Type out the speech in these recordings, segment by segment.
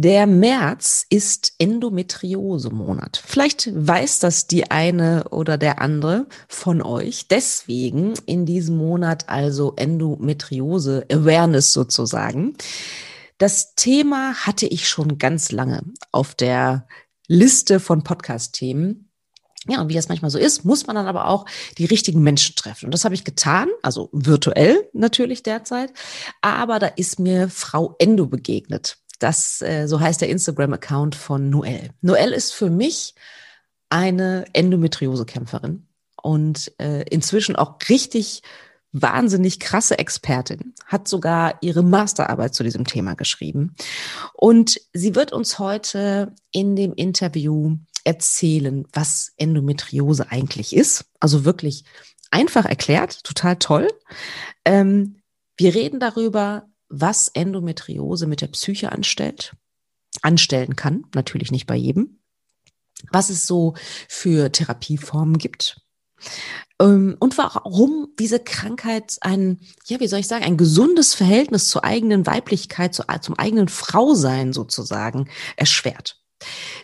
der März ist Endometriose-Monat. Vielleicht weiß das die eine oder der andere von euch. Deswegen in diesem Monat also Endometriose-Awareness sozusagen. Das Thema hatte ich schon ganz lange auf der Liste von Podcast-Themen. Ja, und wie das manchmal so ist, muss man dann aber auch die richtigen Menschen treffen. Und das habe ich getan, also virtuell natürlich derzeit. Aber da ist mir Frau Endo begegnet. Das, äh, so heißt der Instagram-Account von Noelle. Noelle ist für mich eine Endometriose-Kämpferin und äh, inzwischen auch richtig wahnsinnig krasse Expertin, hat sogar ihre Masterarbeit zu diesem Thema geschrieben. Und sie wird uns heute in dem Interview erzählen, was Endometriose eigentlich ist. Also wirklich einfach erklärt, total toll. Ähm, wir reden darüber, was Endometriose mit der Psyche anstellt, anstellen kann, natürlich nicht bei jedem, was es so für Therapieformen gibt ähm, und warum diese Krankheit ein, ja, wie soll ich sagen, ein gesundes Verhältnis zur eigenen Weiblichkeit, zu, zum eigenen Frausein sozusagen erschwert.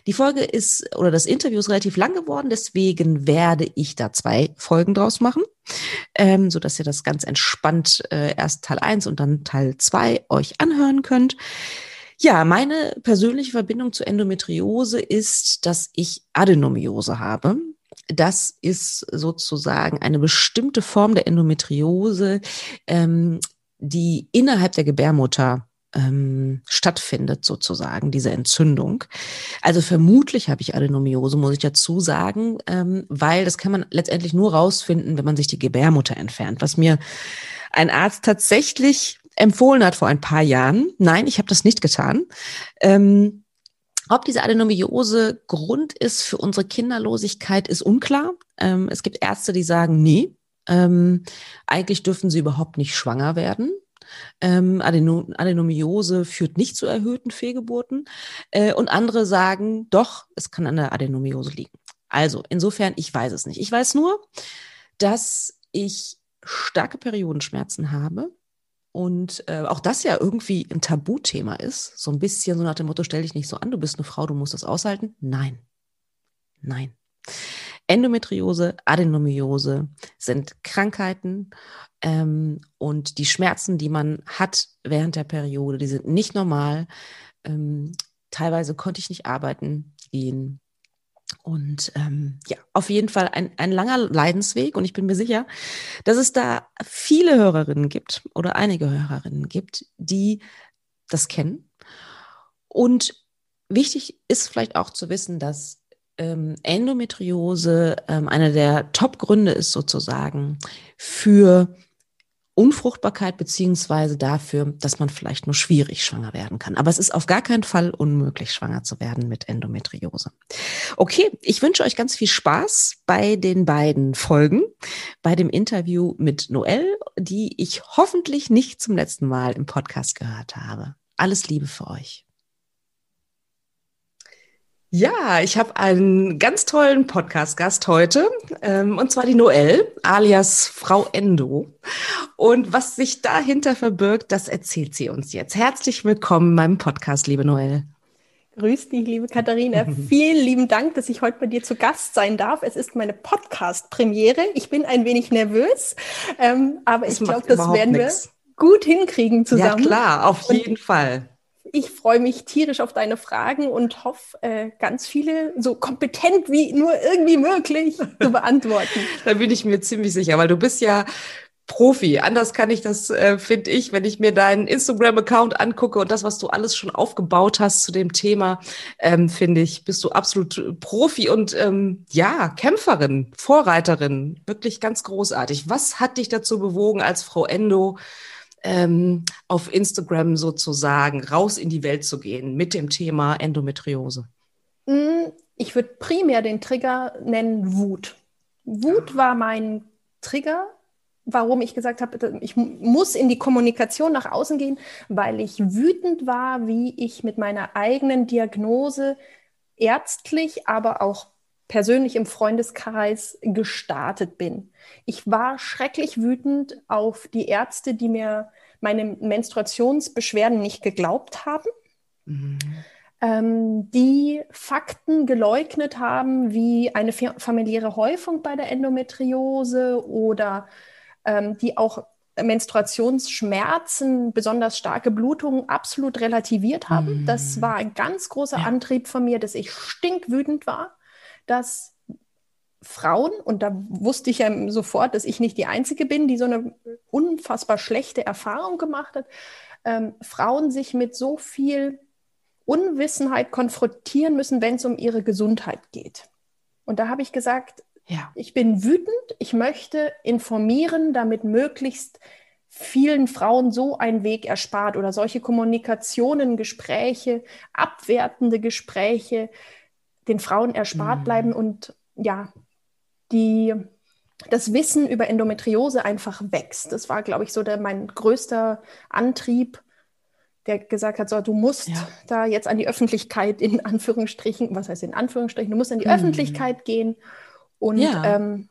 Die Folge ist oder das Interview ist relativ lang geworden, deswegen werde ich da zwei Folgen draus machen, ähm, so dass ihr das ganz entspannt äh, erst Teil eins und dann Teil zwei euch anhören könnt. Ja, meine persönliche Verbindung zu Endometriose ist, dass ich Adenomiose habe. Das ist sozusagen eine bestimmte Form der Endometriose, ähm, die innerhalb der Gebärmutter ähm, stattfindet, sozusagen, diese Entzündung. Also vermutlich habe ich Adenomiose, muss ich dazu sagen, ähm, weil das kann man letztendlich nur rausfinden, wenn man sich die Gebärmutter entfernt, was mir ein Arzt tatsächlich empfohlen hat vor ein paar Jahren. Nein, ich habe das nicht getan. Ähm, ob diese Adenomiose Grund ist für unsere Kinderlosigkeit, ist unklar. Ähm, es gibt Ärzte, die sagen, nee, ähm, eigentlich dürfen sie überhaupt nicht schwanger werden. Ähm, Adenomiose führt nicht zu erhöhten Fehlgeburten. Äh, und andere sagen, doch, es kann an der Adenomiose liegen. Also, insofern, ich weiß es nicht. Ich weiß nur, dass ich starke Periodenschmerzen habe. Und äh, auch das ja irgendwie ein Tabuthema ist. So ein bisschen so nach dem Motto, stell dich nicht so an, du bist eine Frau, du musst das aushalten. Nein. Nein. Endometriose, Adenomiose sind Krankheiten ähm, und die Schmerzen, die man hat während der Periode, die sind nicht normal. Ähm, teilweise konnte ich nicht arbeiten gehen. Und ähm, ja, auf jeden Fall ein, ein langer Leidensweg. Und ich bin mir sicher, dass es da viele Hörerinnen gibt oder einige Hörerinnen gibt, die das kennen. Und wichtig ist vielleicht auch zu wissen, dass ähm, Endometriose ähm, einer der Top-Gründe ist sozusagen für Unfruchtbarkeit beziehungsweise dafür, dass man vielleicht nur schwierig schwanger werden kann. Aber es ist auf gar keinen Fall unmöglich, schwanger zu werden mit Endometriose. Okay, ich wünsche euch ganz viel Spaß bei den beiden Folgen, bei dem Interview mit Noelle, die ich hoffentlich nicht zum letzten Mal im Podcast gehört habe. Alles Liebe für euch. Ja, ich habe einen ganz tollen Podcast-Gast heute, ähm, und zwar die Noelle, alias Frau Endo. Und was sich dahinter verbirgt, das erzählt sie uns jetzt. Herzlich willkommen in meinem Podcast, liebe Noelle. Grüß dich, liebe Katharina. Vielen lieben Dank, dass ich heute bei dir zu Gast sein darf. Es ist meine Podcast-Premiere. Ich bin ein wenig nervös, ähm, aber das ich glaube, das werden nix. wir gut hinkriegen zusammen. Ja, klar, auf jeden und Fall. Ich freue mich tierisch auf deine Fragen und hoffe, äh, ganz viele so kompetent wie nur irgendwie möglich zu beantworten. da bin ich mir ziemlich sicher, weil du bist ja Profi. Anders kann ich das, äh, finde ich, wenn ich mir deinen Instagram-Account angucke und das, was du alles schon aufgebaut hast zu dem Thema, ähm, finde ich, bist du absolut Profi und ähm, ja, Kämpferin, Vorreiterin. Wirklich ganz großartig. Was hat dich dazu bewogen, als Frau Endo ähm, auf Instagram sozusagen raus in die Welt zu gehen mit dem Thema Endometriose? Mm, ich würde primär den Trigger nennen Wut. Wut war mein Trigger, warum ich gesagt habe, ich muss in die Kommunikation nach außen gehen, weil ich wütend war, wie ich mit meiner eigenen Diagnose ärztlich, aber auch persönlich im Freundeskreis gestartet bin. Ich war schrecklich wütend auf die Ärzte, die mir meine Menstruationsbeschwerden nicht geglaubt haben. Mhm ähm, die Fakten geleugnet haben, wie eine familiäre Häufung bei der Endometriose oder ähm, die auch Menstruationsschmerzen, besonders starke Blutungen absolut relativiert haben. Mm. Das war ein ganz großer ja. Antrieb von mir, dass ich stinkwütend war, dass Frauen, und da wusste ich ja sofort, dass ich nicht die Einzige bin, die so eine unfassbar schlechte Erfahrung gemacht hat, ähm, Frauen sich mit so viel Unwissenheit konfrontieren müssen, wenn es um ihre Gesundheit geht. Und da habe ich gesagt, ja. ich bin wütend, ich möchte informieren, damit möglichst vielen Frauen so ein Weg erspart oder solche Kommunikationen, Gespräche, abwertende Gespräche den Frauen erspart mhm. bleiben und ja, die, das Wissen über Endometriose einfach wächst. Das war, glaube ich, so der, mein größter Antrieb, der gesagt hat, so, du musst ja. da jetzt an die Öffentlichkeit in Anführungsstrichen, was heißt in Anführungsstrichen, du musst an die mhm. Öffentlichkeit gehen und ja. ähm,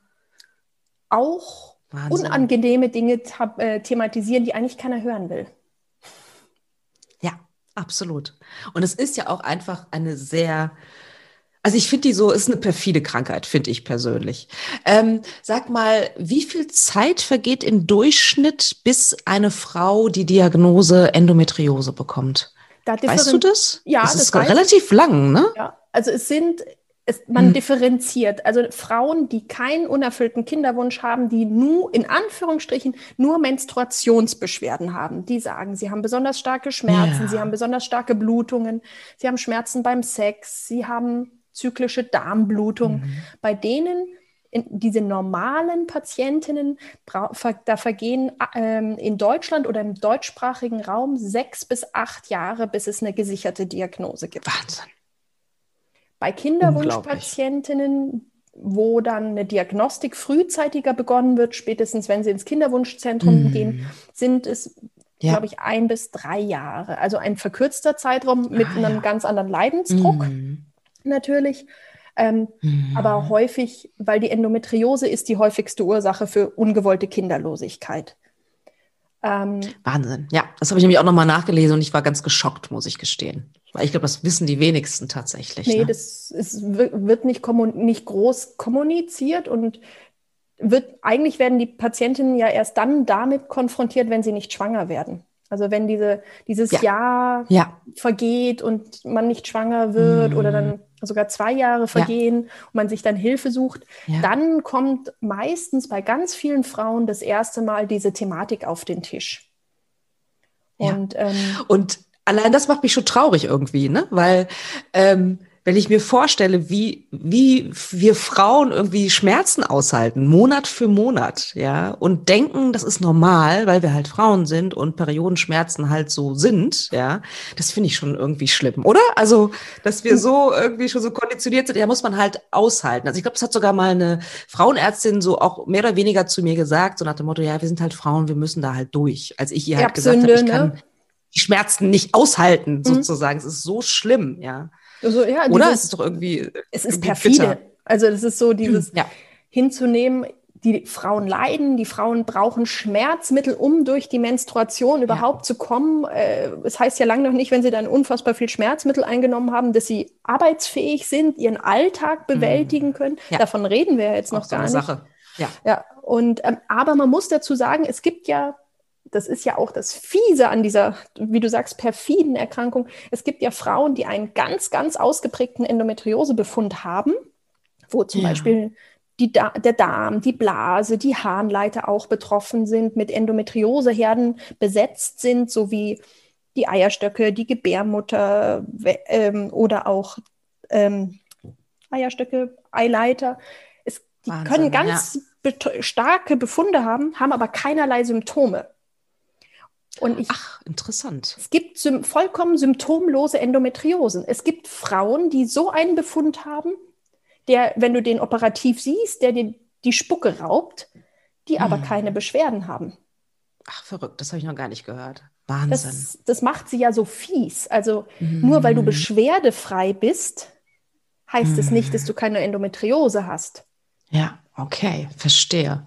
auch Wahnsinn. unangenehme Dinge äh, thematisieren, die eigentlich keiner hören will. Ja, absolut. Und es ist ja auch einfach eine sehr also ich finde die so, ist eine perfide Krankheit, finde ich persönlich. Ähm, sag mal, wie viel Zeit vergeht im Durchschnitt, bis eine Frau die Diagnose Endometriose bekommt? weißt du das? Ja, das, das ist relativ lang, ne? Ja, also es sind, es, man hm. differenziert. Also Frauen, die keinen unerfüllten Kinderwunsch haben, die nur, in Anführungsstrichen, nur Menstruationsbeschwerden haben, die sagen, sie haben besonders starke Schmerzen, ja. sie haben besonders starke Blutungen, sie haben Schmerzen beim Sex, sie haben zyklische Darmblutung. Mhm. Bei denen, diese normalen Patientinnen, da vergehen ähm, in Deutschland oder im deutschsprachigen Raum sechs bis acht Jahre, bis es eine gesicherte Diagnose gibt. Wahnsinn. Bei Kinderwunschpatientinnen, wo dann eine Diagnostik frühzeitiger begonnen wird, spätestens wenn sie ins Kinderwunschzentrum mhm. gehen, sind es, ja. glaube ich, ein bis drei Jahre. Also ein verkürzter Zeitraum mit ah, einem ja. ganz anderen Leidensdruck. Mhm natürlich. Ähm, mhm. Aber häufig, weil die Endometriose ist die häufigste Ursache für ungewollte Kinderlosigkeit. Ähm, Wahnsinn. Ja, das habe ich nämlich auch nochmal nachgelesen und ich war ganz geschockt, muss ich gestehen. Weil ich glaube, das wissen die wenigsten tatsächlich. Nee, ne? das ist, wird nicht, nicht groß kommuniziert und wird, eigentlich werden die Patientinnen ja erst dann damit konfrontiert, wenn sie nicht schwanger werden. Also wenn diese, dieses ja. Jahr ja. vergeht und man nicht schwanger wird mhm. oder dann sogar zwei Jahre vergehen ja. und man sich dann Hilfe sucht, ja. dann kommt meistens bei ganz vielen Frauen das erste Mal diese Thematik auf den Tisch. Und, ähm, und allein das macht mich schon traurig irgendwie, ne? Weil ähm, wenn ich mir vorstelle, wie, wie wir Frauen irgendwie Schmerzen aushalten, Monat für Monat, ja, und denken, das ist normal, weil wir halt Frauen sind und Periodenschmerzen halt so sind, ja, das finde ich schon irgendwie schlimm, oder? Also, dass wir so irgendwie schon so konditioniert sind, ja, muss man halt aushalten. Also ich glaube, das hat sogar mal eine Frauenärztin so auch mehr oder weniger zu mir gesagt, so nach dem Motto, ja, wir sind halt Frauen, wir müssen da halt durch. Als ich ihr halt gesagt habe, ich kann ne? die Schmerzen nicht aushalten, mhm. sozusagen. Mhm. Es ist so schlimm, ja. Also, ja, Oder dieses, es ist doch irgendwie. Es ist perfide. Bitter. Also es ist so dieses ja. hinzunehmen, die Frauen leiden, die Frauen brauchen Schmerzmittel, um durch die Menstruation überhaupt ja. zu kommen. Äh, es heißt ja lange noch nicht, wenn sie dann unfassbar viel Schmerzmittel eingenommen haben, dass sie arbeitsfähig sind, ihren Alltag mhm. bewältigen können. Ja. Davon reden wir ja jetzt noch Auch gar nicht. Sache. Ja. ja. Und ähm, aber man muss dazu sagen, es gibt ja das ist ja auch das Fiese an dieser, wie du sagst, perfiden Erkrankung. Es gibt ja Frauen, die einen ganz, ganz ausgeprägten Endometriosebefund haben, wo zum ja. Beispiel die da der Darm, die Blase, die Harnleiter auch betroffen sind, mit Endometrioseherden besetzt sind, sowie die Eierstöcke, die Gebärmutter ähm, oder auch ähm, Eierstöcke, Eileiter. Es, die Wahnsinn, können ganz ja. starke Befunde haben, haben aber keinerlei Symptome. Und ich, Ach, interessant. Es gibt vollkommen symptomlose Endometriosen. Es gibt Frauen, die so einen Befund haben, der, wenn du den operativ siehst, der dir die Spucke raubt, die aber hm. keine Beschwerden haben. Ach, verrückt, das habe ich noch gar nicht gehört. Wahnsinn. Das, das macht sie ja so fies. Also hm. nur weil du beschwerdefrei bist, heißt hm. es nicht, dass du keine Endometriose hast. Ja, okay, verstehe.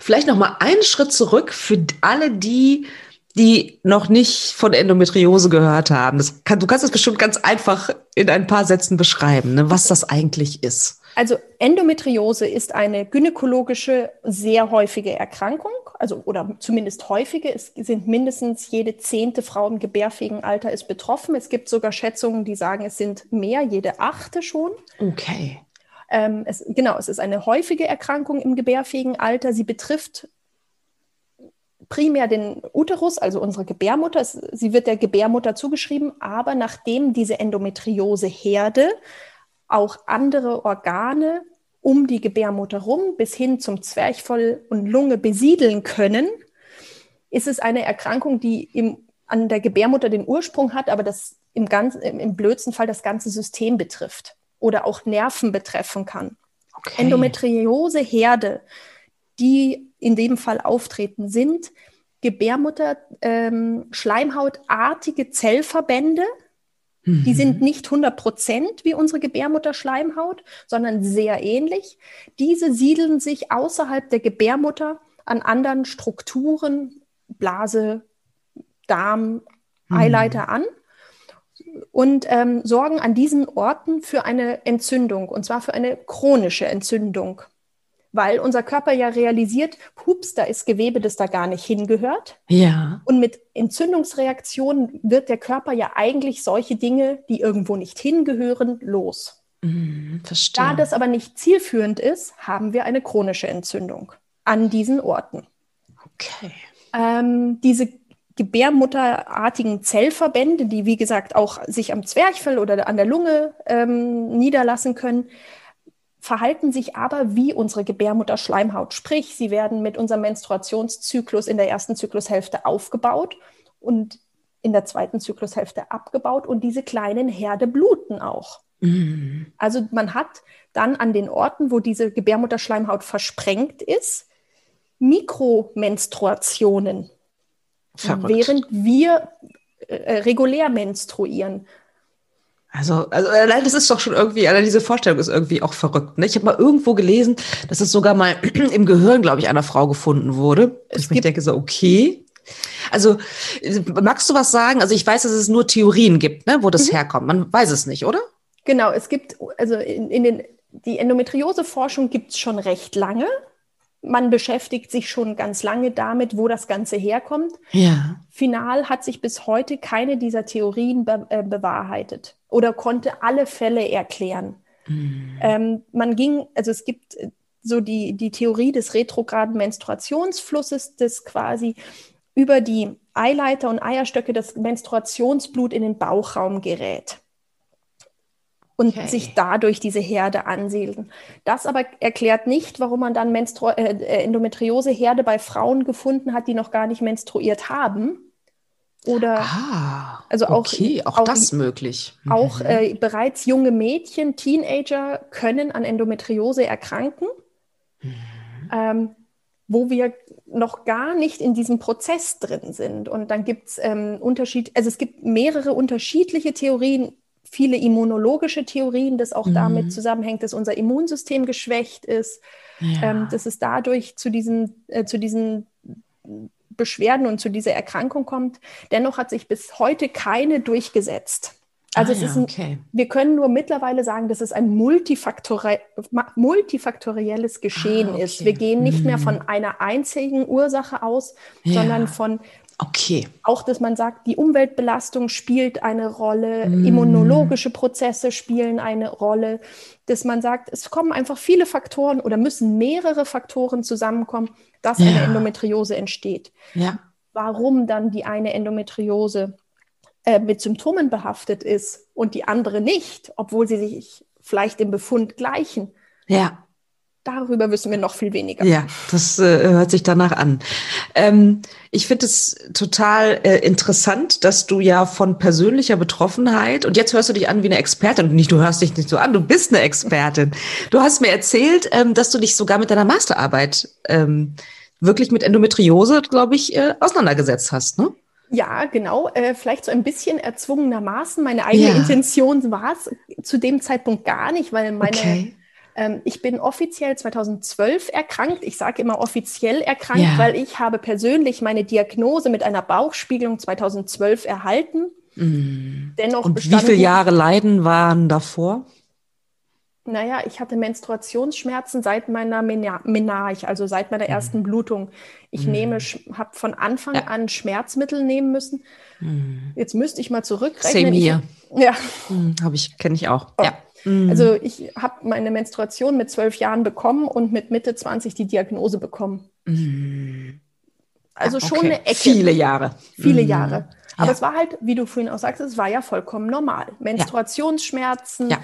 Vielleicht noch mal einen Schritt zurück für alle die, die noch nicht von Endometriose gehört haben. Das kann, du kannst das bestimmt ganz einfach in ein paar Sätzen beschreiben, ne, was das eigentlich ist. Also Endometriose ist eine gynäkologische, sehr häufige Erkrankung, also oder zumindest häufige. Es sind mindestens jede zehnte Frau im gebärfähigen Alter ist betroffen. Es gibt sogar Schätzungen, die sagen, es sind mehr, jede achte schon. Okay. Ähm, es, genau, es ist eine häufige Erkrankung im gebärfähigen Alter. Sie betrifft primär den Uterus, also unsere Gebärmutter. Sie wird der Gebärmutter zugeschrieben, aber nachdem diese Endometriose-Herde auch andere Organe um die Gebärmutter rum bis hin zum Zwerchfell und Lunge besiedeln können, ist es eine Erkrankung, die im, an der Gebärmutter den Ursprung hat, aber das im, ganz, im blödsten Fall das ganze System betrifft oder auch Nerven betreffen kann. Okay. Endometriose-Herde, die in dem Fall auftreten, sind Gebärmutter ähm, schleimhautartige Zellverbände, die mhm. sind nicht 100 Prozent wie unsere Gebärmutterschleimhaut, sondern sehr ähnlich. Diese siedeln sich außerhalb der Gebärmutter an anderen Strukturen, Blase, Darm, mhm. Eileiter an und ähm, sorgen an diesen Orten für eine Entzündung, und zwar für eine chronische Entzündung weil unser Körper ja realisiert, hups, da ist Gewebe, das da gar nicht hingehört. Ja. Und mit Entzündungsreaktionen wird der Körper ja eigentlich solche Dinge, die irgendwo nicht hingehören, los. Mm, verstehe. Da das aber nicht zielführend ist, haben wir eine chronische Entzündung an diesen Orten. Okay. Ähm, diese gebärmutterartigen Zellverbände, die wie gesagt auch sich am Zwerchfell oder an der Lunge ähm, niederlassen können, verhalten sich aber wie unsere Gebärmutterschleimhaut. Sprich, sie werden mit unserem Menstruationszyklus in der ersten Zyklushälfte aufgebaut und in der zweiten Zyklushälfte abgebaut und diese kleinen Herde bluten auch. Mhm. Also man hat dann an den Orten, wo diese Gebärmutterschleimhaut versprengt ist, Mikromenstruationen. Verrückt. Während wir äh, regulär menstruieren. Also, also allein das ist doch schon irgendwie, allein diese Vorstellung ist irgendwie auch verrückt. Ne? Ich habe mal irgendwo gelesen, dass es sogar mal im Gehirn, glaube ich, einer Frau gefunden wurde. Es ich denke so, okay. Also, magst du was sagen? Also ich weiß, dass es nur Theorien gibt, ne, wo das mhm. herkommt. Man weiß es nicht, oder? Genau, es gibt, also in, in den, die Endometriose-Forschung gibt es schon recht lange man beschäftigt sich schon ganz lange damit, wo das Ganze herkommt. Ja. Final hat sich bis heute keine dieser Theorien be äh, bewahrheitet oder konnte alle Fälle erklären. Mhm. Ähm, man ging, also es gibt äh, so die, die Theorie des retrograden Menstruationsflusses, das quasi über die Eileiter und Eierstöcke das Menstruationsblut in den Bauchraum gerät und okay. sich dadurch diese Herde ansiedeln. Das aber erklärt nicht, warum man dann Menstru äh, äh, Endometriose-Herde bei Frauen gefunden hat, die noch gar nicht menstruiert haben. Oder ah, also auch, okay, auch, auch das möglich. Mhm. Auch äh, bereits junge Mädchen, Teenager können an Endometriose erkranken, mhm. ähm, wo wir noch gar nicht in diesem Prozess drin sind. Und dann gibt es ähm, Unterschied, also es gibt mehrere unterschiedliche Theorien viele immunologische Theorien, das auch mhm. damit zusammenhängt, dass unser Immunsystem geschwächt ist, ja. ähm, dass es dadurch zu diesen, äh, zu diesen Beschwerden und zu dieser Erkrankung kommt. Dennoch hat sich bis heute keine durchgesetzt. Also ah, es ja, ist ein, okay. wir können nur mittlerweile sagen, dass es ein multifaktori multifaktorielles Geschehen ah, okay. ist. Wir gehen nicht mhm. mehr von einer einzigen Ursache aus, ja. sondern von Okay. Auch, dass man sagt, die Umweltbelastung spielt eine Rolle, mm. immunologische Prozesse spielen eine Rolle, dass man sagt, es kommen einfach viele Faktoren oder müssen mehrere Faktoren zusammenkommen, dass ja. eine Endometriose entsteht. Ja. Warum dann die eine Endometriose äh, mit Symptomen behaftet ist und die andere nicht, obwohl sie sich vielleicht im Befund gleichen. Ja. Darüber wissen wir noch viel weniger. Ja, das äh, hört sich danach an. Ähm, ich finde es total äh, interessant, dass du ja von persönlicher Betroffenheit und jetzt hörst du dich an wie eine Expertin und nicht, du hörst dich nicht so an, du bist eine Expertin. Du hast mir erzählt, ähm, dass du dich sogar mit deiner Masterarbeit ähm, wirklich mit Endometriose, glaube ich, äh, auseinandergesetzt hast, ne? Ja, genau. Äh, vielleicht so ein bisschen erzwungenermaßen. Meine eigene ja. Intention war es zu dem Zeitpunkt gar nicht, weil meine okay. Ähm, ich bin offiziell 2012 erkrankt. Ich sage immer offiziell erkrankt, ja. weil ich habe persönlich meine Diagnose mit einer Bauchspiegelung 2012 erhalten. Mhm. Dennoch Und wie viele Jahre Leiden waren davor? Naja, ich hatte Menstruationsschmerzen seit meiner Menarche, also seit meiner mhm. ersten Blutung. Ich nehme, habe von Anfang ja. an Schmerzmittel nehmen müssen. Mhm. Jetzt müsste ich mal zurückrechnen. Same hier. Ich, ja. Mhm, habe ich, kenne ich auch. Oh. Ja. Mhm. Also ich habe meine Menstruation mit zwölf Jahren bekommen und mit Mitte 20 die Diagnose bekommen. Mhm. Also ja, okay. schon eine Ecke. Viele Jahre. Viele Jahre. Aber ja. es war halt, wie du vorhin auch sagst, es war ja vollkommen normal. Menstruationsschmerzen, ja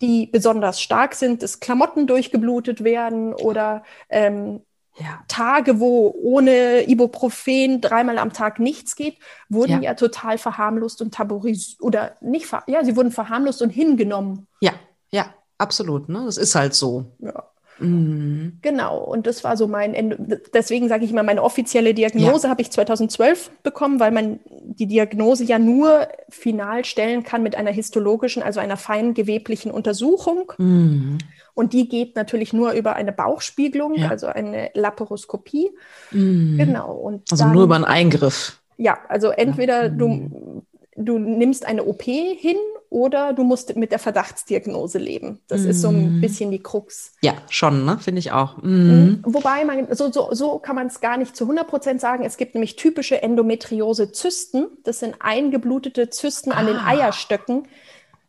die besonders stark sind, dass Klamotten durchgeblutet werden oder ähm, ja. Tage, wo ohne Ibuprofen dreimal am Tag nichts geht, wurden ja, ja total verharmlost und tabuisiert oder nicht, ja, sie wurden verharmlost und hingenommen. Ja, ja, absolut. Ne? Das ist halt so. Ja. Mhm. Genau, und das war so mein Ende. Deswegen sage ich immer, meine offizielle Diagnose ja. habe ich 2012 bekommen, weil man die Diagnose ja nur final stellen kann mit einer histologischen, also einer feingeweblichen Untersuchung. Mhm. Und die geht natürlich nur über eine Bauchspiegelung, ja. also eine Laparoskopie. Mhm. Genau. Und also dann, nur über einen Eingriff. Ja, also entweder du, du nimmst eine OP hin oder du musst mit der Verdachtsdiagnose leben. Das mm. ist so ein mhm. bisschen die Krux. Ja, schon, ne? finde ich auch. Mm. Wobei man, so, so, so kann man es gar nicht zu 100 Prozent sagen. Es gibt nämlich typische Endometriose-Zysten. Das sind eingeblutete Zysten ah. an den ah. Eierstöcken.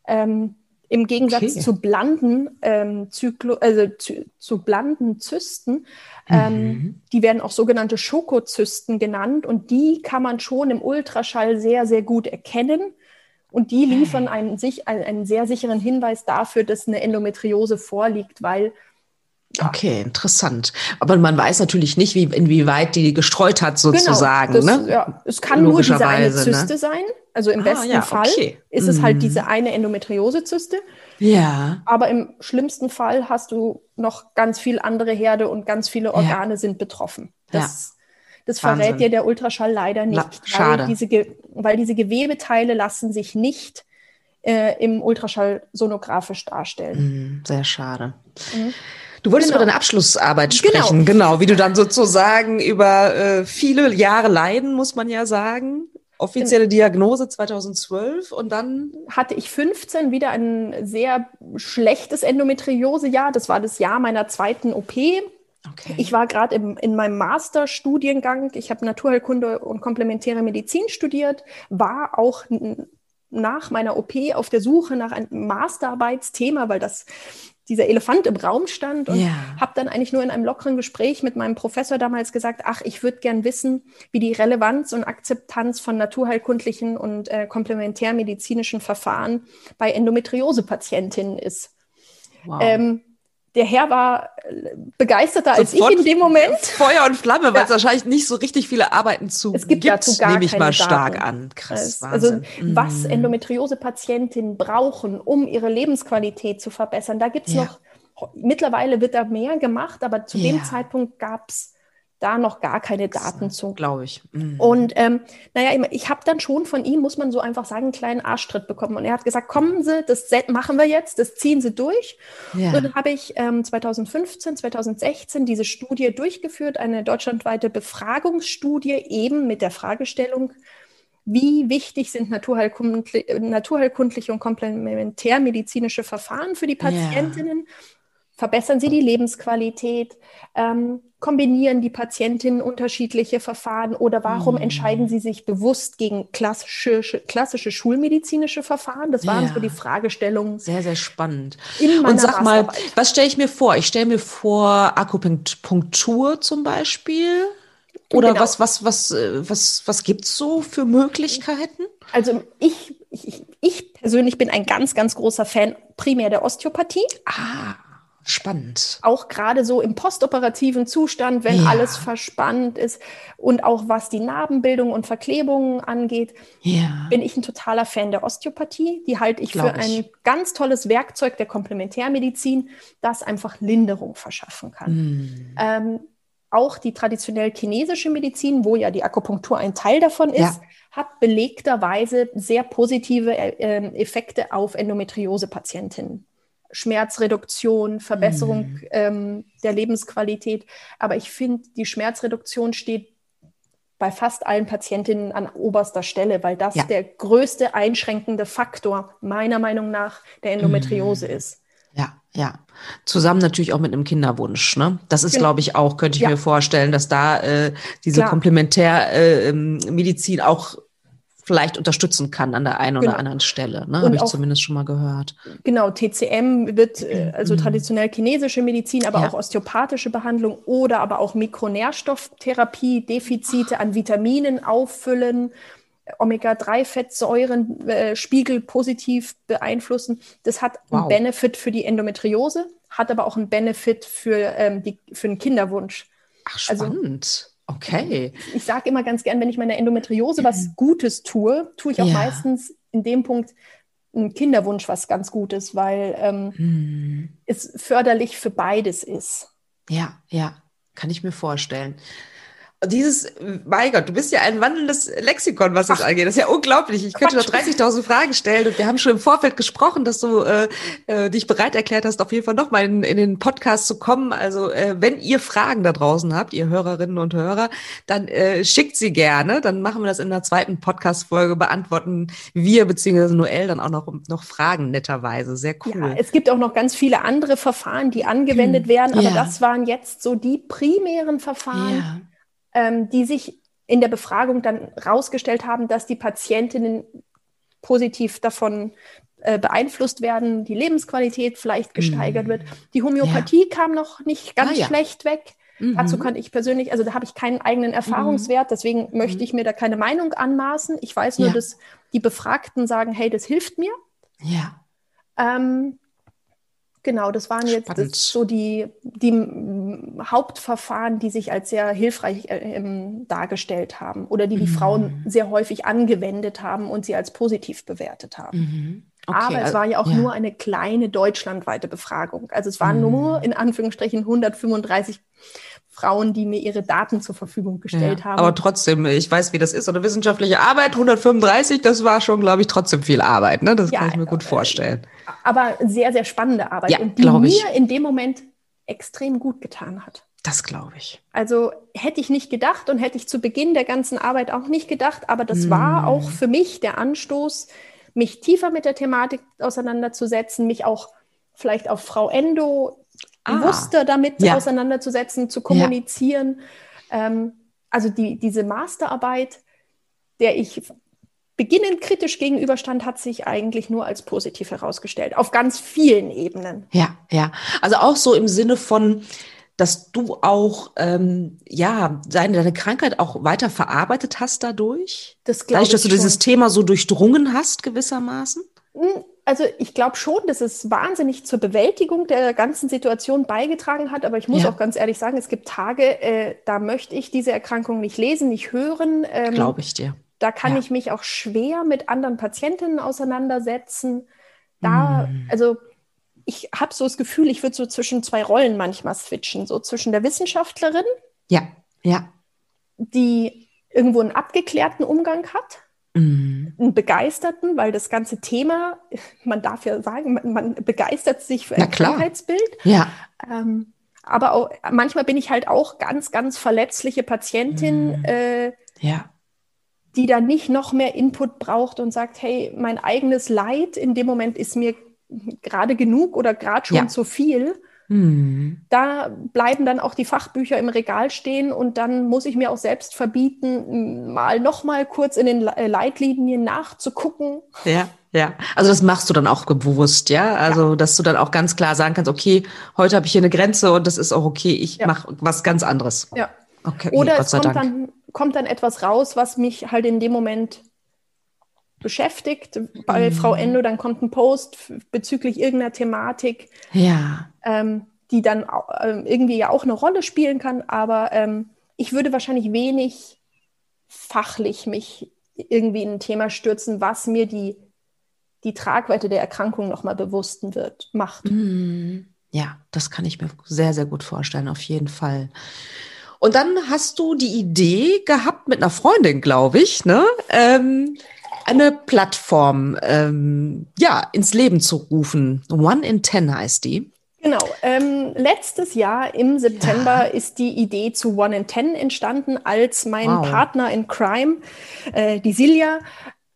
Ähm, Im Gegensatz okay. zu blanden, ähm, Zyklo, also zu, zu blanden Zysten, ähm, mhm. die werden auch sogenannte Schokozysten genannt und die kann man schon im Ultraschall sehr, sehr gut erkennen. Und die liefern einen, sich, einen sehr sicheren Hinweis dafür, dass eine Endometriose vorliegt, weil ja. Okay, interessant. Aber man weiß natürlich nicht, wie, inwieweit die gestreut hat, genau, sozusagen. Genau, das, ne? ja, es kann nur diese eine ne? Zyste ne? sein. Also im ah, besten ja, Fall okay. ist es halt mhm. diese eine Endometriose-Zyste. Ja. Aber im schlimmsten Fall hast du noch ganz viel andere Herde und ganz viele Organe ja. sind betroffen. Das das verrät dir der Ultraschall leider nicht. La schade. Weil diese, weil diese Gewebeteile lassen sich nicht äh, im Ultraschall sonografisch darstellen. Mm, sehr schade. Mhm. Du wolltest genau. über deine Abschlussarbeit genau. sprechen, genau. genau, wie du dann sozusagen über äh, viele Jahre leiden, muss man ja sagen. Offizielle Diagnose 2012 und dann hatte ich 15 wieder ein sehr schlechtes Endometriosejahr. Das war das Jahr meiner zweiten OP. Okay. Ich war gerade in meinem Masterstudiengang. Ich habe Naturheilkunde und komplementäre Medizin studiert, war auch nach meiner OP auf der Suche nach einem Masterarbeitsthema, weil das dieser Elefant im Raum stand und yeah. habe dann eigentlich nur in einem lockeren Gespräch mit meinem Professor damals gesagt, ach, ich würde gern wissen, wie die Relevanz und Akzeptanz von naturheilkundlichen und äh, komplementärmedizinischen Verfahren bei Endometriose-Patientinnen ist. Wow. Ähm, der Herr war äh, begeisterter Sofort als ich in dem Moment. Feuer und Flamme, weil es wahrscheinlich nicht so richtig viele Arbeiten zu es gibt. Dazu gar nehme ich mal stark Daten. an. Krass, also mhm. was Endometriose-Patientinnen brauchen, um ihre Lebensqualität zu verbessern, da gibt es ja. noch, mittlerweile wird da mehr gemacht, aber zu ja. dem Zeitpunkt gab es da noch gar keine Daten zu. Glaube ich. Mhm. Und ähm, naja, ich habe dann schon von ihm, muss man so einfach sagen, einen kleinen Arschtritt bekommen. Und er hat gesagt, kommen Sie, das machen wir jetzt, das ziehen Sie durch. Ja. Und dann habe ich ähm, 2015, 2016 diese Studie durchgeführt, eine deutschlandweite Befragungsstudie eben mit der Fragestellung, wie wichtig sind naturheilkundliche, naturheilkundliche und komplementärmedizinische Verfahren für die Patientinnen? Ja. Verbessern sie die Lebensqualität? Ähm, kombinieren die Patientinnen unterschiedliche Verfahren oder warum mhm. entscheiden sie sich bewusst gegen klassische, klassische schulmedizinische Verfahren? Das waren ja. so die Fragestellungen. Sehr, sehr spannend. Und sag mal, was stelle ich mir vor? Ich stelle mir vor Akupunktur zum Beispiel. Oder genau. was, was, was, äh, was, was gibt es so für Möglichkeiten? Also ich, ich, ich persönlich bin ein ganz, ganz großer Fan primär der Osteopathie. Ah. Spannend. Auch gerade so im postoperativen Zustand, wenn ja. alles verspannt ist und auch was die Narbenbildung und Verklebungen angeht, ja. bin ich ein totaler Fan der Osteopathie. Die halte ich Glaub für ich. ein ganz tolles Werkzeug der Komplementärmedizin, das einfach Linderung verschaffen kann. Mm. Ähm, auch die traditionell chinesische Medizin, wo ja die Akupunktur ein Teil davon ist, ja. hat belegterweise sehr positive äh, Effekte auf Endometriose-Patientinnen. Schmerzreduktion, Verbesserung mhm. ähm, der Lebensqualität. Aber ich finde, die Schmerzreduktion steht bei fast allen Patientinnen an oberster Stelle, weil das ja. der größte einschränkende Faktor meiner Meinung nach der Endometriose mhm. ist. Ja, ja. Zusammen natürlich auch mit einem Kinderwunsch. Ne? Das ist, genau. glaube ich, auch, könnte ich ja. mir vorstellen, dass da äh, diese Komplementärmedizin äh, auch vielleicht unterstützen kann an der einen genau. oder anderen Stelle. Ne? Habe ich zumindest schon mal gehört. Genau, TCM wird äh, also mhm. traditionell chinesische Medizin, aber ja. auch osteopathische Behandlung oder aber auch Mikronährstofftherapie, Defizite an Vitaminen auffüllen. Omega-3-Fettsäuren äh, Spiegel positiv beeinflussen. Das hat wow. einen Benefit für die Endometriose, hat aber auch einen Benefit für, ähm, die, für den Kinderwunsch. Ach, also spannend. Also, Okay. Ich sage immer ganz gern, wenn ich meiner Endometriose was. Gutes tue, tue ich auch ja. meistens in dem Punkt einen Kinderwunsch was ganz Gutes, weil ähm, hm. es förderlich für beides ist. Ja, ja, kann ich mir vorstellen dieses, mein Gott, du bist ja ein wandelndes Lexikon, was das Ach, angeht. Das ist ja unglaublich. Ich könnte noch 30.000 Fragen stellen und wir haben schon im Vorfeld gesprochen, dass du äh, äh, dich bereit erklärt hast, auf jeden Fall nochmal in, in den Podcast zu kommen. Also äh, wenn ihr Fragen da draußen habt, ihr Hörerinnen und Hörer, dann äh, schickt sie gerne. Dann machen wir das in der zweiten Podcast-Folge, beantworten wir beziehungsweise Noel dann auch noch, noch Fragen netterweise. Sehr cool. Ja, es gibt auch noch ganz viele andere Verfahren, die angewendet hm. werden, aber ja. das waren jetzt so die primären Verfahren. Ja ähm, die sich in der Befragung dann rausgestellt haben, dass die Patientinnen positiv davon äh, beeinflusst werden, die Lebensqualität vielleicht gesteigert mm. wird. Die Homöopathie ja. kam noch nicht ganz ah, ja. schlecht weg. Mhm. Dazu kann ich persönlich, also da habe ich keinen eigenen Erfahrungswert, mhm. deswegen mhm. möchte ich mir da keine Meinung anmaßen. Ich weiß nur, ja. dass die Befragten sagen, hey, das hilft mir. Ja. Ähm, Genau, das waren jetzt das so die, die Hauptverfahren, die sich als sehr hilfreich äh, ähm, dargestellt haben oder die die mhm. Frauen sehr häufig angewendet haben und sie als positiv bewertet haben. Mhm. Okay, Aber es war ja auch ja. nur eine kleine deutschlandweite Befragung. Also es waren mhm. nur in Anführungsstrichen 135 Frauen, die mir ihre Daten zur Verfügung gestellt ja, haben. Aber trotzdem, ich weiß, wie das ist. Oder wissenschaftliche Arbeit, 135, das war schon, glaube ich, trotzdem viel Arbeit. Ne? Das ja, kann ich mir gut äh, vorstellen. Aber sehr, sehr spannende Arbeit. Ja, und die mir ich. in dem Moment extrem gut getan hat. Das glaube ich. Also hätte ich nicht gedacht und hätte ich zu Beginn der ganzen Arbeit auch nicht gedacht, aber das mm. war auch für mich der Anstoß, mich tiefer mit der Thematik auseinanderzusetzen, mich auch vielleicht auf Frau Endo ah, bewusster damit ja. auseinanderzusetzen, zu kommunizieren. Ja. Ähm, also die, diese Masterarbeit, der ich beginnend kritisch gegenüberstand, hat sich eigentlich nur als positiv herausgestellt, auf ganz vielen Ebenen. Ja, ja. Also auch so im Sinne von, dass du auch ähm, ja deine, deine Krankheit auch weiter verarbeitet hast dadurch? Das glaube ich. Dass du schon. dieses Thema so durchdrungen hast gewissermaßen? Hm, also ich glaube schon, dass es wahnsinnig zur Bewältigung der ganzen Situation beigetragen hat, aber ich muss ja. auch ganz ehrlich sagen, es gibt Tage, äh, da möchte ich diese Erkrankung nicht lesen, nicht hören. Ähm, glaube ich dir. Da kann ja. ich mich auch schwer mit anderen Patientinnen auseinandersetzen. Da, mm. also ich habe so das Gefühl, ich würde so zwischen zwei Rollen manchmal switchen, so zwischen der Wissenschaftlerin, ja, ja, die irgendwo einen abgeklärten Umgang hat Mhm. Einen begeisterten, weil das ganze Thema, man darf ja sagen, man, man begeistert sich für ein Krankheitsbild. Ja. Ähm, aber auch, manchmal bin ich halt auch ganz, ganz verletzliche Patientin, mhm. äh, ja. die dann nicht noch mehr Input braucht und sagt, hey, mein eigenes Leid in dem Moment ist mir gerade genug oder gerade schon ja. zu viel. Mhm. Da bleiben dann auch die Fachbücher im Regal stehen und dann muss ich mir auch selbst verbieten, mal noch mal kurz in den äh, Leitlinien nachzugucken. Ja, ja. Also das machst du dann auch bewusst, ja? Also, ja. dass du dann auch ganz klar sagen kannst, okay, heute habe ich hier eine Grenze und das ist auch okay, ich ja. mache was ganz anderes. Ja. Okay, Oder es kommt dann, kommt dann etwas raus, was mich halt in dem Moment beschäftigt. Bei mhm. Frau Endo, dann kommt ein Post bezüglich irgendeiner Thematik, ja. ähm, die dann äh, irgendwie ja auch eine Rolle spielen kann. Aber ähm, ich würde wahrscheinlich wenig fachlich mich irgendwie in ein Thema stürzen, was mir die, die Tragweite der Erkrankung nochmal bewusst wird, macht. Mhm. Ja, das kann ich mir sehr, sehr gut vorstellen, auf jeden Fall. Und dann hast du die Idee gehabt mit einer Freundin, glaube ich, ne? Ähm, eine Plattform ähm, ja ins Leben zu rufen. One in Ten heißt die. Genau. Ähm, letztes Jahr im September ja. ist die Idee zu One in Ten entstanden, als mein wow. Partner in Crime, äh, die Silja,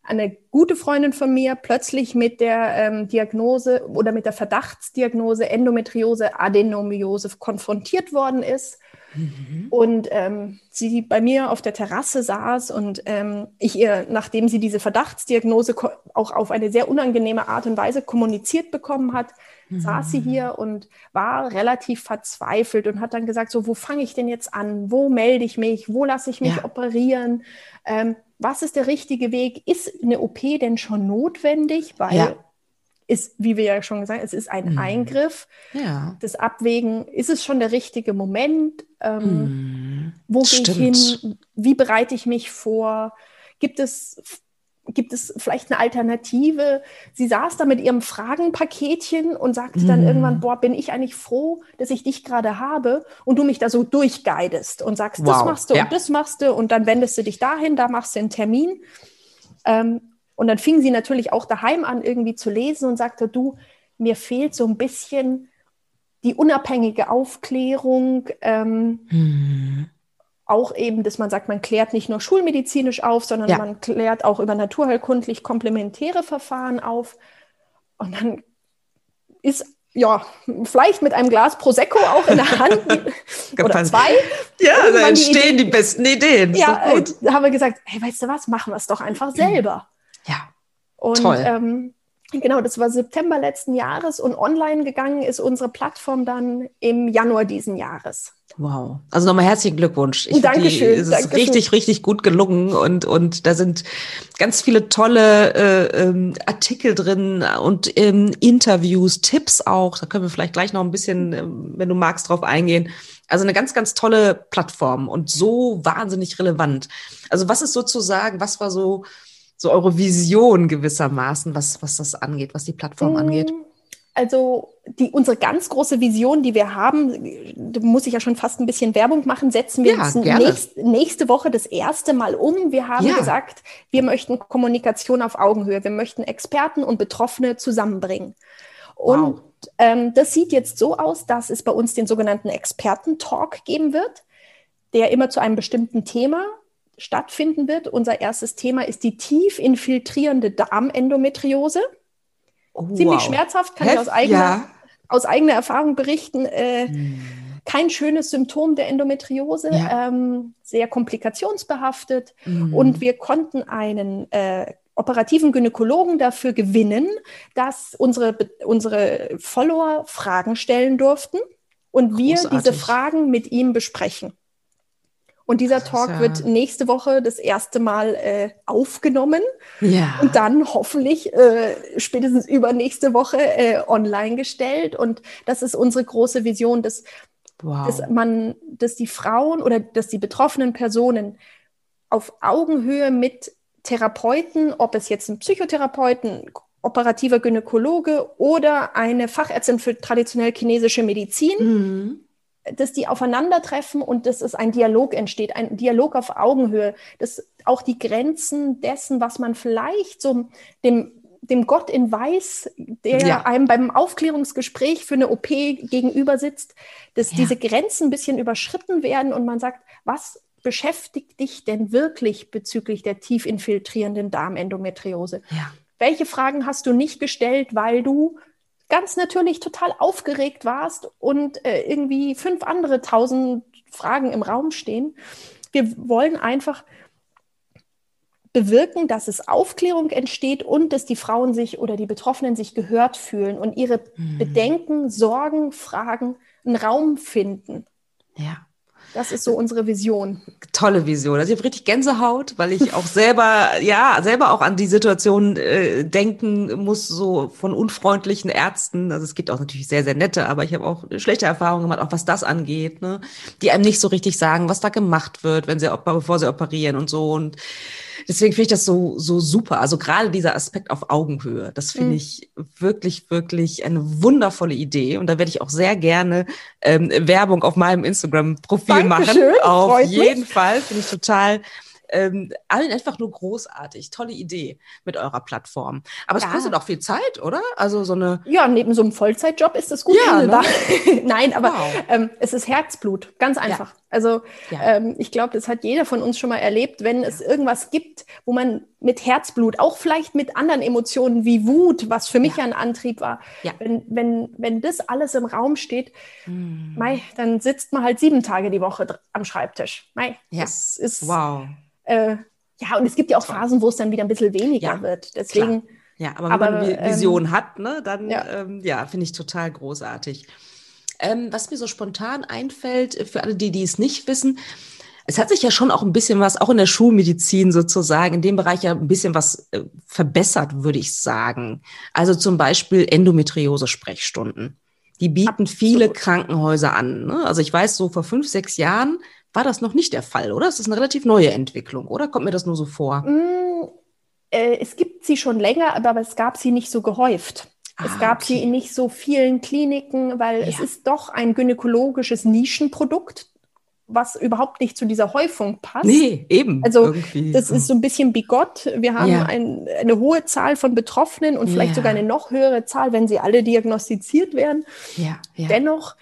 eine gute Freundin von mir plötzlich mit der ähm, Diagnose oder mit der Verdachtsdiagnose Endometriose Adenomiose konfrontiert worden ist. Mhm. Und ähm, sie bei mir auf der Terrasse saß und ähm, ich ihr, nachdem sie diese Verdachtsdiagnose auch auf eine sehr unangenehme Art und Weise kommuniziert bekommen hat, mhm. saß sie hier und war relativ verzweifelt und hat dann gesagt, so, wo fange ich denn jetzt an? Wo melde ich mich? Wo lasse ich mich ja. operieren? Ähm, was ist der richtige Weg? Ist eine OP denn schon notwendig? Weil ja. Ist, wie wir ja schon gesagt haben, es ist ein mhm. Eingriff. Ja. Das Abwägen, ist es schon der richtige Moment? Ähm, mhm. Wo gehe ich hin? Wie bereite ich mich vor? Gibt es gibt es vielleicht eine Alternative? Sie saß da mit ihrem Fragenpaketchen und sagte mm. dann mhm. irgendwann, boah, bin ich eigentlich froh, dass ich dich gerade habe und du mich da so durchguidest und sagst, wow. das machst du ja. und das machst du und dann wendest du dich dahin, da machst du einen Termin. Ähm, und dann fing sie natürlich auch daheim an, irgendwie zu lesen und sagte, du, mir fehlt so ein bisschen die unabhängige Aufklärung. Ähm, mm auch eben, dass man sagt, man klärt nicht nur schulmedizinisch auf, sondern ja. man klärt auch über naturheilkundlich komplementäre Verfahren auf. Und dann ist ja, vielleicht mit einem Glas Prosecco auch in der Hand oder zwei. Ja, da entstehen die, die, besten Ideen. Ja, äh, da haben wir gesagt, hey, weißt du was, machen wir es doch einfach selber. Und, toll. Ähm, genau, das war September letzten Jahres und online gegangen ist unsere Plattform dann im Januar diesen Jahres. Wow. Also nochmal herzlichen Glückwunsch. Ich Dankeschön. Die, es ist Dankeschön. richtig, richtig gut gelungen und, und da sind ganz viele tolle äh, ähm, Artikel drin und ähm, Interviews, Tipps auch. Da können wir vielleicht gleich noch ein bisschen, äh, wenn du magst, drauf eingehen. Also eine ganz, ganz tolle Plattform und so wahnsinnig relevant. Also was ist sozusagen, was war so, so eure Vision gewissermaßen, was, was das angeht, was die Plattform mm. angeht? Also die, unsere ganz große Vision, die wir haben, da muss ich ja schon fast ein bisschen Werbung machen, setzen wir ja, nächst, nächste Woche das erste Mal um. Wir haben ja. gesagt, wir möchten Kommunikation auf Augenhöhe. Wir möchten Experten und Betroffene zusammenbringen. Und wow. ähm, das sieht jetzt so aus, dass es bei uns den sogenannten Experten-Talk geben wird, der immer zu einem bestimmten Thema stattfinden wird. Unser erstes Thema ist die tief infiltrierende Darmendometriose. Oh, Ziemlich wow. schmerzhaft, kann Heft, ich aus eigener, ja. aus eigener Erfahrung berichten. Äh, hm. Kein schönes Symptom der Endometriose, ja. ähm, sehr komplikationsbehaftet. Mhm. Und wir konnten einen äh, operativen Gynäkologen dafür gewinnen, dass unsere, unsere Follower Fragen stellen durften und wir diese Fragen mit ihm besprechen. Und dieser Talk ja. wird nächste Woche das erste Mal äh, aufgenommen ja. und dann hoffentlich äh, spätestens übernächste Woche äh, online gestellt. Und das ist unsere große Vision, dass, wow. dass man, dass die Frauen oder dass die betroffenen Personen auf Augenhöhe mit Therapeuten, ob es jetzt ein Psychotherapeuten, operativer Gynäkologe oder eine Fachärztin für traditionell chinesische Medizin, mhm dass die aufeinandertreffen und dass es ein Dialog entsteht, ein Dialog auf Augenhöhe, dass auch die Grenzen dessen, was man vielleicht so dem, dem Gott in Weiß, der ja. einem beim Aufklärungsgespräch für eine OP gegenüber sitzt, dass ja. diese Grenzen ein bisschen überschritten werden und man sagt, was beschäftigt dich denn wirklich bezüglich der tief infiltrierenden Darmendometriose? Ja. Welche Fragen hast du nicht gestellt, weil du ganz natürlich total aufgeregt warst und äh, irgendwie fünf andere tausend Fragen im Raum stehen. Wir wollen einfach bewirken, dass es Aufklärung entsteht und dass die Frauen sich oder die Betroffenen sich gehört fühlen und ihre mhm. Bedenken, Sorgen, Fragen einen Raum finden. Ja. Das ist so unsere Vision. Tolle Vision. Also ich habe richtig Gänsehaut, weil ich auch selber, ja, selber auch an die Situation äh, denken muss, so von unfreundlichen Ärzten. Also es gibt auch natürlich sehr, sehr nette, aber ich habe auch schlechte Erfahrungen gemacht, auch was das angeht, ne? die einem nicht so richtig sagen, was da gemacht wird, wenn sie, bevor sie operieren und so. Und deswegen finde ich das so, so super. Also gerade dieser Aspekt auf Augenhöhe, das finde mhm. ich wirklich, wirklich eine wundervolle Idee. Und da werde ich auch sehr gerne ähm, Werbung auf meinem Instagram-Profil machen. Auf jeden mich. Fall. Finde ich total ähm, allen einfach nur großartig. Tolle Idee mit eurer Plattform. Aber ja. es kostet auch viel Zeit, oder? Also so eine. Ja, neben so einem Vollzeitjob ist das gut ja, Ne? Nein, aber wow. ähm, es ist Herzblut. Ganz einfach. Ja. Also ja. ähm, ich glaube, das hat jeder von uns schon mal erlebt, wenn es irgendwas gibt, wo man mit Herzblut, auch vielleicht mit anderen Emotionen wie Wut, was für mich ja, ein Antrieb war, wenn, wenn, wenn das alles im Raum steht, hm. Mei, dann sitzt man halt sieben Tage die Woche am Schreibtisch. Mei, ja. das ist wow. Äh, ja, und es gibt ja auch Phasen, wo es dann wieder ein bisschen weniger ja, wird. Deswegen. Klar. Ja, aber wenn aber, man eine Vision ähm, hat, ne, dann ja, ähm, ja finde ich total großartig. Ähm, was mir so spontan einfällt, äh, für alle, die, die es nicht wissen, es hat sich ja schon auch ein bisschen was, auch in der Schulmedizin sozusagen, in dem Bereich ja ein bisschen was äh, verbessert, würde ich sagen. Also zum Beispiel Endometriose-Sprechstunden. Die bieten Absolut. viele Krankenhäuser an. Ne? Also ich weiß, so vor fünf, sechs Jahren war das noch nicht der Fall, oder? Es ist eine relativ neue Entwicklung, oder? Kommt mir das nur so vor? Mm, äh, es gibt sie schon länger, aber es gab sie nicht so gehäuft. Ah, es gab okay. sie in nicht so vielen Kliniken, weil ja. es ist doch ein gynäkologisches Nischenprodukt, was überhaupt nicht zu dieser Häufung passt. Nee, eben. Also irgendwie. das ist so ein bisschen bigott. Wir haben ja. ein, eine hohe Zahl von Betroffenen und vielleicht ja. sogar eine noch höhere Zahl, wenn sie alle diagnostiziert werden. Ja. Dennoch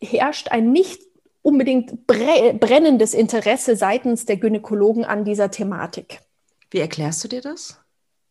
herrscht ein nicht unbedingt brennendes Interesse seitens der Gynäkologen an dieser Thematik. Wie erklärst du dir das?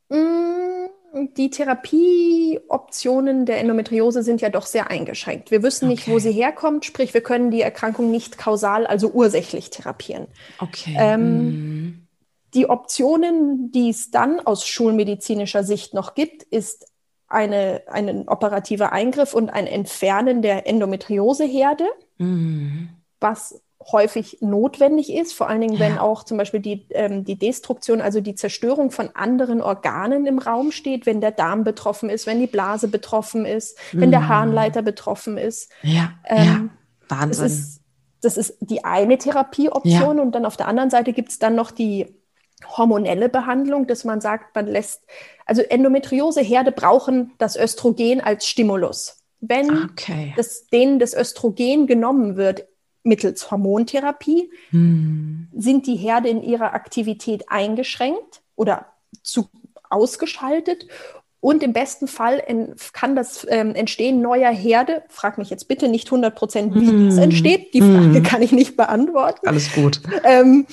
Mm, die Therapieoptionen der Endometriose sind ja doch sehr eingeschränkt. Wir wissen nicht, okay. wo sie herkommt, sprich, wir können die Erkrankung nicht kausal, also ursächlich therapieren. Okay. Ähm, mm. Die Optionen, die es dann aus schulmedizinischer Sicht noch gibt, ist eine, ein operativer Eingriff und ein Entfernen der Endometrioseherde. Mm was häufig notwendig ist, vor allen Dingen, wenn ja. auch zum Beispiel die, ähm, die Destruktion, also die Zerstörung von anderen Organen im Raum steht, wenn der Darm betroffen ist, wenn die Blase betroffen ist, mhm. wenn der mhm. Harnleiter betroffen ist. Ja, ähm, ja. Wahnsinn. Das ist, das ist die eine Therapieoption ja. und dann auf der anderen Seite gibt es dann noch die hormonelle Behandlung, dass man sagt, man lässt, also Endometrioseherde brauchen das Östrogen als Stimulus. Wenn okay. das, denen das Östrogen genommen wird mittels Hormontherapie hm. sind die Herde in ihrer Aktivität eingeschränkt oder zu, ausgeschaltet. Und im besten Fall in, kann das ähm, Entstehen neuer Herde, frag mich jetzt bitte nicht 100 Prozent, wie mm. das entsteht, die Frage mm. kann ich nicht beantworten. Alles gut. Ähm,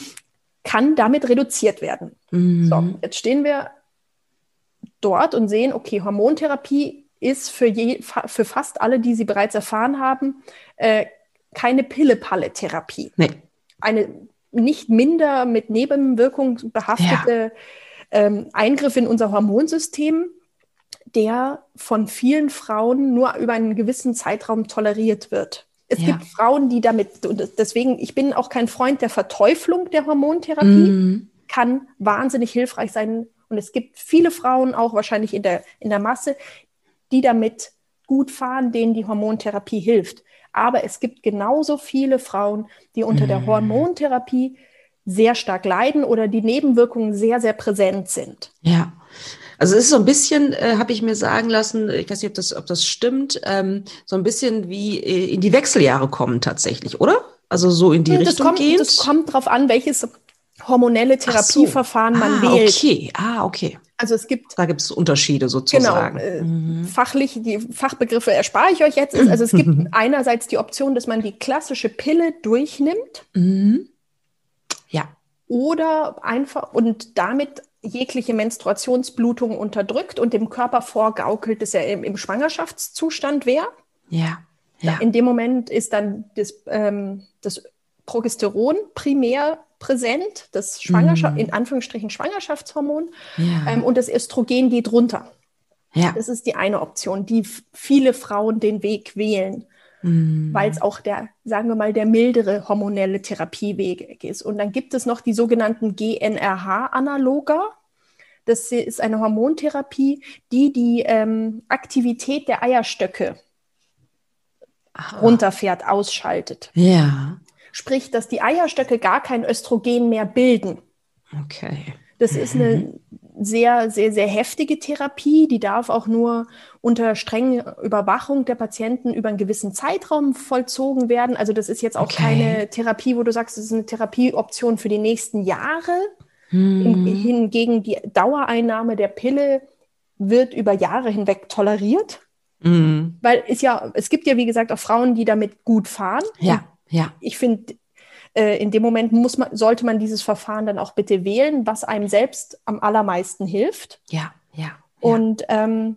kann damit reduziert werden. Mm. So, jetzt stehen wir dort und sehen, okay, Hormontherapie ist für, je, für fast alle, die sie bereits erfahren haben, äh, keine Pille-Palle-Therapie. Nee. Eine nicht minder mit Nebenwirkungen behaftete ja. ähm, Eingriff in unser Hormonsystem, der von vielen Frauen nur über einen gewissen Zeitraum toleriert wird. Es ja. gibt Frauen, die damit, und deswegen, ich bin auch kein Freund der Verteuflung der Hormontherapie, mm. kann wahnsinnig hilfreich sein. Und es gibt viele Frauen, auch wahrscheinlich in der, in der Masse, die damit gut fahren, denen die Hormontherapie hilft. Aber es gibt genauso viele Frauen, die unter mhm. der Hormontherapie sehr stark leiden oder die Nebenwirkungen sehr, sehr präsent sind. Ja. Also es ist so ein bisschen, äh, habe ich mir sagen lassen, ich weiß nicht, ob das, ob das stimmt, ähm, so ein bisschen wie äh, in die Wechseljahre kommen tatsächlich, oder? Also so in die das Richtung kommt, geht. Das kommt darauf an, welches hormonelle Therapieverfahren so. man ah, wählt. Okay, ah, okay. Also es gibt. Da gibt es Unterschiede sozusagen. Genau. Äh, mhm. Fachlich, die Fachbegriffe erspare ich euch jetzt. Also es gibt einerseits die Option, dass man die klassische Pille durchnimmt. Mhm. Ja. Oder einfach und damit jegliche Menstruationsblutung unterdrückt und dem Körper vorgaukelt, dass er im, im Schwangerschaftszustand wäre. Ja. ja. In dem Moment ist dann das, ähm, das Progesteron primär präsent, das Schwangerschaft, mm. in Anführungsstrichen Schwangerschaftshormon, ja. ähm, und das Östrogen geht runter. Ja. Das ist die eine Option, die viele Frauen den Weg wählen, mm. weil es auch der, sagen wir mal, der mildere hormonelle Therapieweg ist. Und dann gibt es noch die sogenannten GNRH-Analoga. Das ist eine Hormontherapie, die die ähm, Aktivität der Eierstöcke runterfährt, ausschaltet. Ja. Sprich, dass die Eierstöcke gar kein Östrogen mehr bilden. Okay. Das ist eine mhm. sehr, sehr, sehr heftige Therapie. Die darf auch nur unter strengen Überwachung der Patienten über einen gewissen Zeitraum vollzogen werden. Also das ist jetzt auch okay. keine Therapie, wo du sagst, es ist eine Therapieoption für die nächsten Jahre. Mhm. Hingegen die Dauereinnahme der Pille wird über Jahre hinweg toleriert. Mhm. Weil es ja, es gibt ja, wie gesagt, auch Frauen, die damit gut fahren. Ja, ja. Ich finde, äh, in dem Moment muss man, sollte man dieses Verfahren dann auch bitte wählen, was einem selbst am allermeisten hilft. Ja, ja. ja. Und ähm,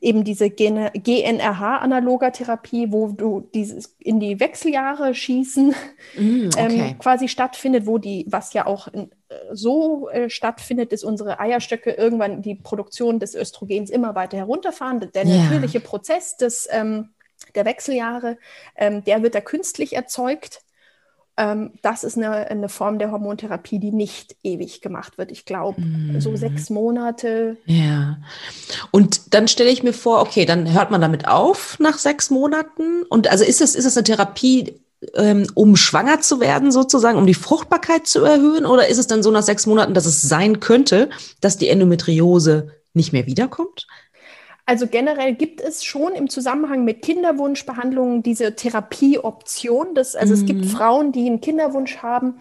eben diese GNRH-analoger Therapie, wo du dieses in die Wechseljahre schießen mm, okay. ähm, quasi stattfindet, wo die, was ja auch in, äh, so äh, stattfindet, dass unsere Eierstöcke irgendwann die Produktion des Östrogens immer weiter herunterfahren. Der yeah. natürliche Prozess des, ähm, der Wechseljahre, ähm, der wird da künstlich erzeugt ähm, das ist eine, eine, Form der Hormontherapie, die nicht ewig gemacht wird. Ich glaube, mm. so sechs Monate. Ja. Und dann stelle ich mir vor, okay, dann hört man damit auf nach sechs Monaten. Und also ist das, ist das eine Therapie, ähm, um schwanger zu werden, sozusagen, um die Fruchtbarkeit zu erhöhen? Oder ist es dann so nach sechs Monaten, dass es sein könnte, dass die Endometriose nicht mehr wiederkommt? Also generell gibt es schon im Zusammenhang mit Kinderwunschbehandlungen diese Therapieoption. Das, also mhm. es gibt mhm. Frauen, die einen Kinderwunsch haben,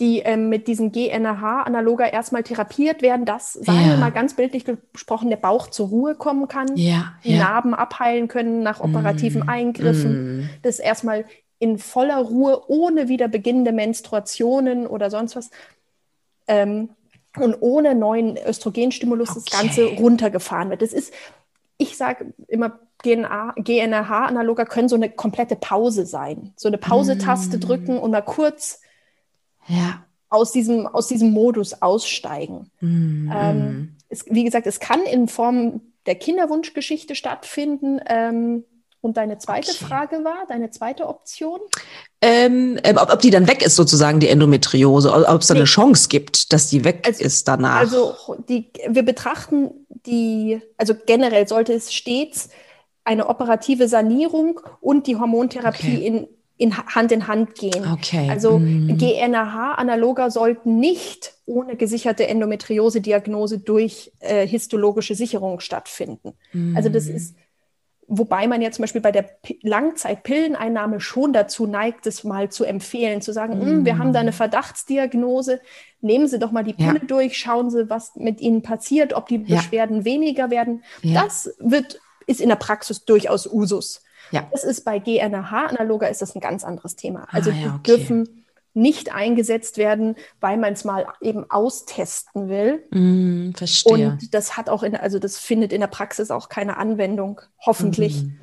die ähm, mit diesem GNRH-Analoger erstmal therapiert werden, dass, sagen ja. wir mal ganz bildlich gesprochen, der Bauch zur Ruhe kommen kann, ja, die ja. Narben abheilen können nach operativen mm. Eingriffen, mm. das erstmal in voller Ruhe, ohne wieder beginnende Menstruationen oder sonst was. Ähm, und ohne neuen Östrogenstimulus okay. das Ganze runtergefahren wird. Das ist ich sage immer, GNRH-Analoger können so eine komplette Pause sein. So eine Pause-Taste mm. drücken und mal kurz ja. aus, diesem, aus diesem Modus aussteigen. Mm. Ähm, es, wie gesagt, es kann in Form der Kinderwunschgeschichte stattfinden. Ähm, und deine zweite okay. Frage war, deine zweite Option? Ähm, ähm, ob, ob, die dann weg ist, sozusagen, die Endometriose, ob es da nee. eine Chance gibt, dass die weg also, ist danach. Also die, wir betrachten die, also generell sollte es stets eine operative Sanierung und die Hormontherapie okay. in, in Hand in Hand gehen. Okay. Also mm. GNRH-Analoger sollten nicht ohne gesicherte Endometriose-Diagnose durch äh, histologische Sicherung stattfinden. Mm. Also das ist Wobei man ja zum Beispiel bei der Langzeitpilleneinnahme schon dazu neigt, es mal zu empfehlen, zu sagen, mm. wir haben da eine mm. Verdachtsdiagnose, nehmen Sie doch mal die Pille ja. durch, schauen Sie, was mit Ihnen passiert, ob die Beschwerden ja. weniger werden. Ja. Das wird, ist in der Praxis durchaus Usus. Ja. Das ist bei GNRH-Analoger ist das ein ganz anderes Thema. Also ah, die okay. dürfen nicht eingesetzt werden, weil man es mal eben austesten will. Mm, verstehe. Und das hat auch in, also das findet in der Praxis auch keine Anwendung, hoffentlich. Mm.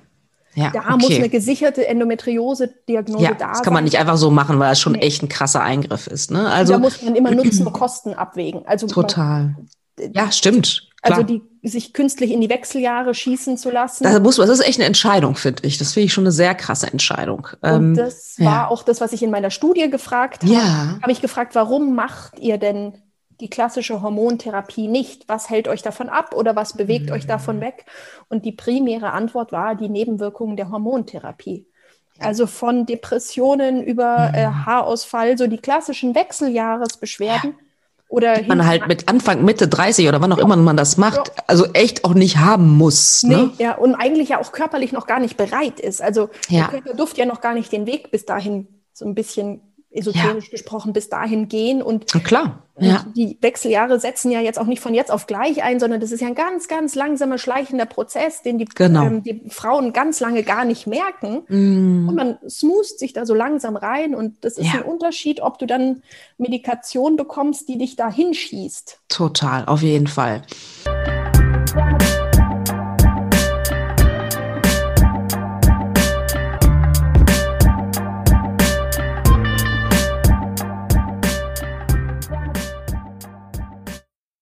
Ja, da okay. muss eine gesicherte Endometriose-Diagnose ja, da sein. Das kann man nicht einfach so machen, weil das schon nee. echt ein krasser Eingriff ist. Ne? Also, da muss man immer Nutzen und Kosten abwägen. Also total. Man, ja, stimmt. Also die sich künstlich in die Wechseljahre schießen zu lassen. Das, muss, das ist echt eine Entscheidung, finde ich. Das finde ich schon eine sehr krasse Entscheidung. Und ähm, das ja. war auch das, was ich in meiner Studie gefragt habe. Ja. Habe ich gefragt, warum macht ihr denn die klassische Hormontherapie nicht? Was hält euch davon ab oder was bewegt mhm. euch davon weg? Und die primäre Antwort war die Nebenwirkungen der Hormontherapie. Also von Depressionen über mhm. äh, Haarausfall, so die klassischen Wechseljahresbeschwerden. Ja oder man halt mit Anfang, Mitte 30 oder wann auch immer man das macht, ja. also echt auch nicht haben muss. Ne? Nee, ja, und eigentlich ja auch körperlich noch gar nicht bereit ist. Also ja. der Körper durfte ja noch gar nicht den Weg bis dahin so ein bisschen esoterisch ja. gesprochen bis dahin gehen. Und, klar. Ja. die Wechseljahre setzen ja jetzt auch nicht von jetzt auf gleich ein, sondern das ist ja ein ganz, ganz langsamer, schleichender Prozess, den die, genau. ähm, die Frauen ganz lange gar nicht merken. Mm. Und man smoost sich da so langsam rein. Und das ist ja. ein Unterschied, ob du dann Medikation bekommst, die dich da hinschießt. Total, auf jeden Fall.